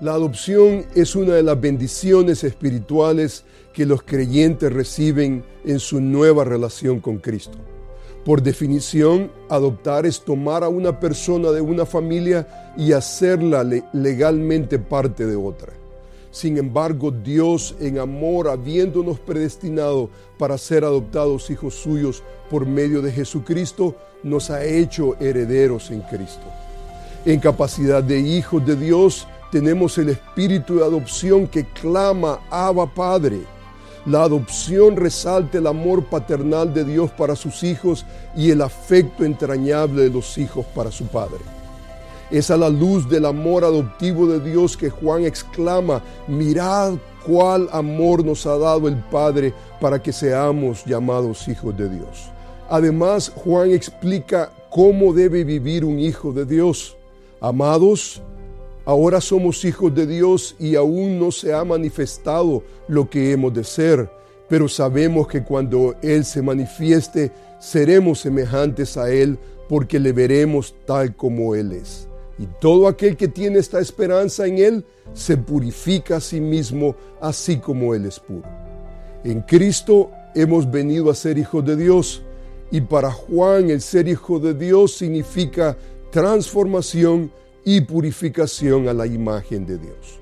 La adopción es una de las bendiciones espirituales que los creyentes reciben en su nueva relación con Cristo. Por definición, adoptar es tomar a una persona de una familia y hacerla legalmente parte de otra. Sin embargo, Dios en amor, habiéndonos predestinado para ser adoptados hijos suyos por medio de Jesucristo, nos ha hecho herederos en Cristo. En capacidad de hijos de Dios, tenemos el espíritu de adopción que clama, Abba Padre. La adopción resalta el amor paternal de Dios para sus hijos y el afecto entrañable de los hijos para su Padre. Es a la luz del amor adoptivo de Dios que Juan exclama, mirad cuál amor nos ha dado el Padre para que seamos llamados hijos de Dios. Además, Juan explica cómo debe vivir un hijo de Dios. Amados, Ahora somos hijos de Dios y aún no se ha manifestado lo que hemos de ser, pero sabemos que cuando Él se manifieste, seremos semejantes a Él porque le veremos tal como Él es. Y todo aquel que tiene esta esperanza en Él se purifica a sí mismo así como Él es puro. En Cristo hemos venido a ser hijos de Dios y para Juan el ser hijo de Dios significa transformación y purificación a la imagen de Dios.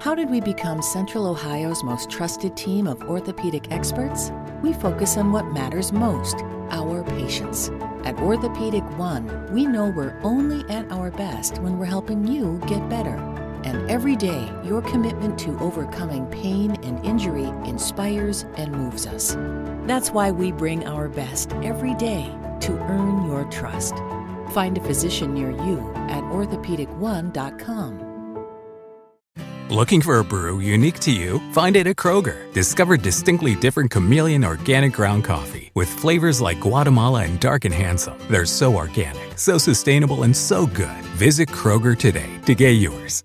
How did we become Central Ohio's most trusted team of orthopedic experts? We focus on what matters most our patients. At Orthopedic One, we know we're only at our best when we're helping you get better. And every day, your commitment to overcoming pain and injury inspires and moves us. That's why we bring our best every day to earn your trust. Find a physician near you at orthopedic1.com. Looking for a brew unique to you? Find it at Kroger. Discover distinctly different chameleon organic ground coffee with flavors like Guatemala and Dark and Handsome. They're so organic, so sustainable, and so good. Visit Kroger today to get yours.